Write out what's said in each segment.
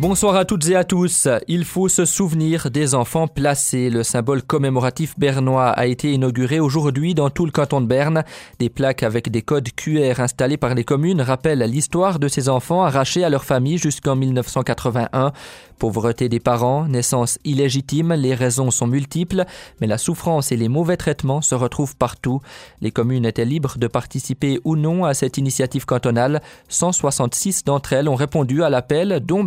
Bonsoir à toutes et à tous. Il faut se souvenir des enfants placés. Le symbole commémoratif bernois a été inauguré aujourd'hui dans tout le canton de Berne. Des plaques avec des codes QR installés par les communes rappellent l'histoire de ces enfants arrachés à leur famille jusqu'en 1981. Pauvreté des parents, naissance illégitime, les raisons sont multiples, mais la souffrance et les mauvais traitements se retrouvent partout. Les communes étaient libres de participer ou non à cette initiative cantonale. 166 d'entre elles ont répondu à l'appel, dont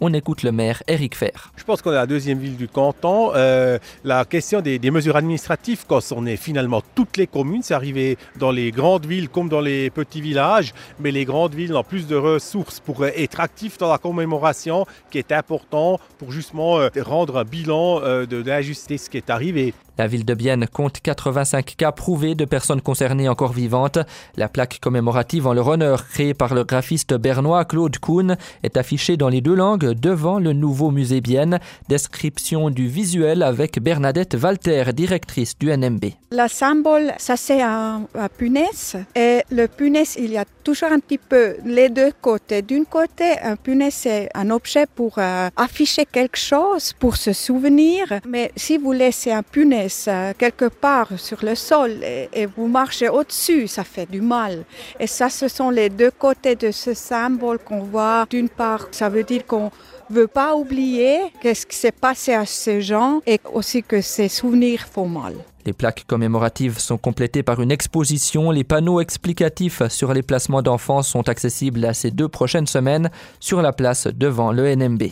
on écoute le maire Eric Fer. Je pense qu'on est la deuxième ville du canton. Euh, la question des, mesures administratives, est finalement toutes les communes, c'est arrivé dans les grandes villes comme dans les petits villages, mais les grandes villes ont plus de ressources pour être actifs dans la commémoration qui est important pour justement euh, rendre un bilan euh, de l'injustice qui est arrivée. La ville de Bienne compte 85 cas prouvés de personnes concernées encore vivantes. La plaque commémorative en leur honneur, créée par le graphiste bernois Claude Kuhn, est affichée dans les deux langues devant le nouveau musée Bienne. Description du visuel avec Bernadette Walter, directrice du NMB. La symbole, ça c'est un, un, punaise. Et le punaise, il y a toujours un petit peu les deux côtés. D'une côté, un punaise, c'est un objet pour euh, afficher quelque chose, pour se souvenir. Mais si vous laissez un punaise quelque part sur le sol et, vous marchez au-dessus, ça fait du mal. Et ça, ce sont les deux côtés de ce symbole qu'on voit. D'une part, ça veut dire qu'on veut pas oublier qu'est-ce qui s'est passé à ces gens et aussi que ces souvenirs font mal. Les plaques commémoratives sont complétées par une exposition. Les panneaux explicatifs sur les placements d'enfants sont accessibles à ces deux prochaines semaines sur la place devant le NMB.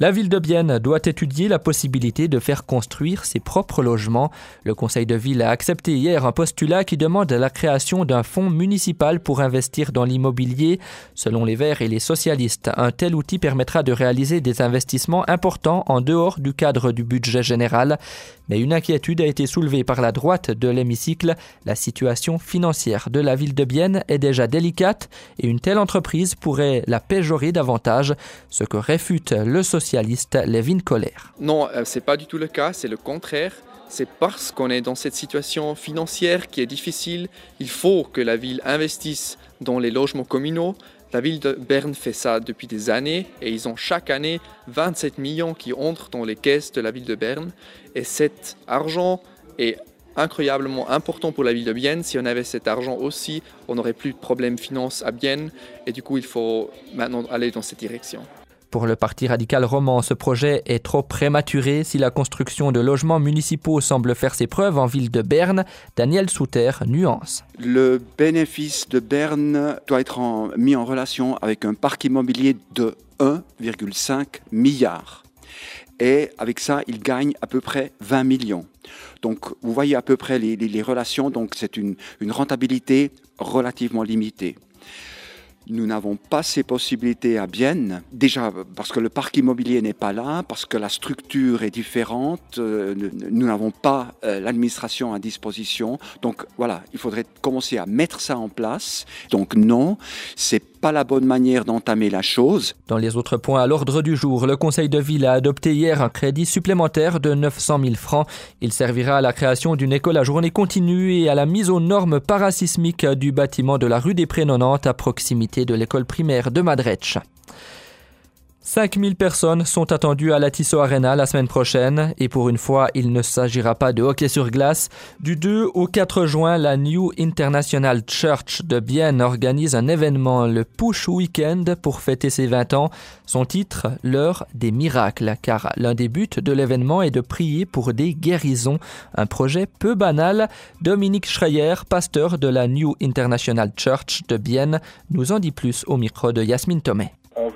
La ville de Bienne doit étudier la possibilité de faire construire ses propres logements. Le conseil de ville a accepté hier un postulat qui demande la création d'un fonds municipal pour investir dans l'immobilier. Selon les Verts et les socialistes, un tel outil permettra de réaliser des investissements importants en dehors du cadre du budget général. Mais une inquiétude a été soulevée par la droite de l'hémicycle. La situation financière de la ville de Bienne est déjà délicate et une telle entreprise pourrait la péjorer davantage, ce que réfute le social Non, euh, c'est pas du tout le cas, c'est le contraire. C'est parce qu'on est dans cette situation financière qui est difficile, il faut que la ville investisse dans les logements communaux. La ville de Berne fait ça depuis des années et ils ont chaque année 27 millions qui entrent dans les caisses de la ville de Berne. Et cet argent est incroyablement important pour la ville de Bienne. Si on avait cet argent aussi, on n'aurait plus de problèmes finances à Bienne. Et du coup, il faut maintenant aller dans cette direction. Pour le Parti radical roman, ce projet est trop prématuré si la construction de logements municipaux semble faire ses preuves en ville de Berne. Daniel Souter nuance. Le bénéfice de Berne doit être mis en relation avec un parc immobilier de 1,5 milliard. Et avec ça, il gagne à peu près 20 millions. Donc, vous voyez à peu près les, relations. Donc, c'est une rentabilité relativement limitée. Nous n'avons pas ces possibilités à Bienne, déjà parce que le parc immobilier n'est pas là, parce que la structure est différente, euh, nous n'avons pas euh, l'administration à disposition. Donc voilà, il faudrait commencer à mettre ça en place. Donc non, c'est pas la bonne manière d'entamer la chose. Dans les autres points à l'ordre du jour, le Conseil de ville a adopté hier un crédit supplémentaire de 900 000 francs. Il servira à la création d'une école à journée continue et à la mise aux normes parasismiques du bâtiment de la rue des Prénonantes à proximité de l'école primaire de Madretsch. 5000 personnes sont attendues à la Tissot Arena la semaine prochaine et pour une fois, il ne s'agira pas de hockey sur glace. Du 2 au 4 juin, la New International Church de Bienne organise un événement, le Push Weekend, pour fêter ses 20 ans. Son titre, l'heure des miracles, car l'un des buts de l'événement est de prier pour des guérisons. Un projet peu banal. Dominique Schreier, pasteur de la New International Church de Bienne, nous en dit plus au micro de Yasmine Thomé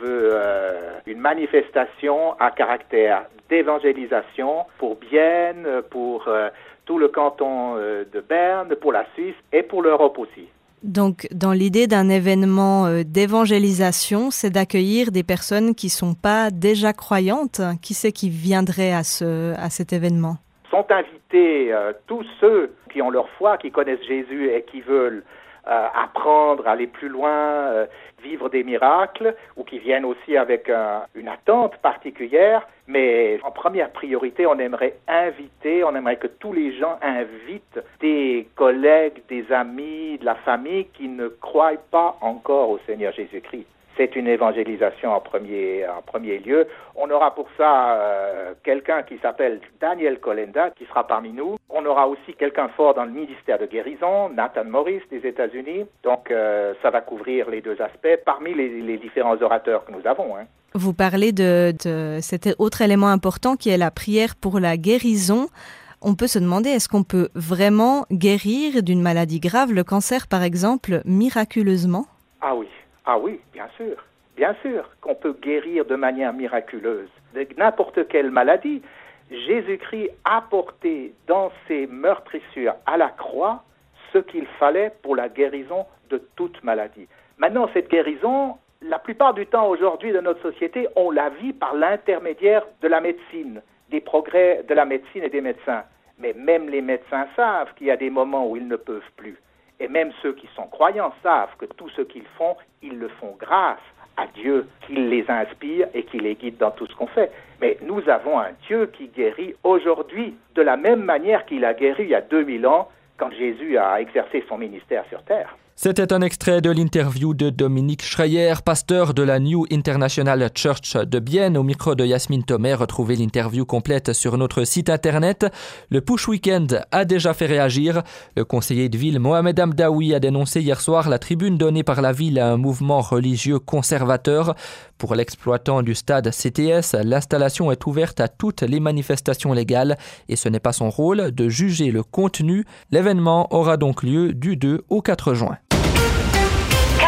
une manifestation à caractère d'évangélisation pour Bienne, pour euh, tout le canton euh, de Berne, pour la Suisse et pour l'Europe aussi. Donc, dans l'idée d'un événement euh, d'évangélisation, c'est d'accueillir des personnes qui ne sont pas déjà croyantes. Qui c'est qui viendrait à, ce, à cet événement? Sont invités euh, tous ceux qui ont leur foi, qui connaissent Jésus et qui veulent euh, apprendre, aller plus loin, euh, vivre des miracles, ou qui viennent aussi avec une attente particulière. Mais en première priorité, on aimerait inviter, on aimerait que tous les gens invitent des collègues, des amis, de la famille qui ne croient pas encore au Seigneur Jésus-Christ c'est une évangélisation en premier, en premier lieu. On aura pour ça euh, quelqu'un qui s'appelle Daniel Colenda, qui sera parmi nous. On aura aussi quelqu'un fort dans le ministère de guérison, Nathan Morris des États-Unis. Donc euh, ça va couvrir les deux aspects parmi les, différents orateurs que nous avons. Hein. Vous parlez de, de cet autre élément important qui est la prière pour la guérison. On peut se demander, est-ce qu'on peut vraiment guérir d'une maladie grave, le cancer par exemple, miraculeusement? Ah oui, ah oui, bien sûr. Bien sûr qu'on peut guérir de manière miraculeuse de n'importe quelle maladie. Jésus-Christ a porté dans ses meurtrissures à la croix ce qu'il fallait pour la guérison de toute maladie. Maintenant, cette guérison, la plupart du temps aujourd'hui de notre société, on la vit par l'intermédiaire de la médecine, des progrès de la médecine et des médecins. Mais même les médecins savent qu'il y a des moments où ils ne peuvent plus. Et même ceux qui sont croyants savent que tout ce qu'ils font, ils le font grâce à Dieu qui les inspire et qui les guide dans tout ce qu'on fait. Mais nous avons un Dieu qui guérit aujourd'hui de la même manière qu'il a guéri il y a 2000 ans quand Jésus a exercé son ministère sur terre. C'était un extrait de l'interview de Dominique Schreier, pasteur de la New International Church de Bienne, au micro de Yasmine Thomet. Retrouvez l'interview complète sur notre site internet. Le Push Weekend a déjà fait réagir. Le conseiller de ville Mohamed Amdaoui a dénoncé hier soir la tribune donnée par la ville à un mouvement religieux conservateur. Pour l'exploitant du stade CTS, l'installation est ouverte à toutes les manifestations légales et ce n'est pas son rôle de juger le contenu. L'événement aura donc lieu du 2 au 4 juin.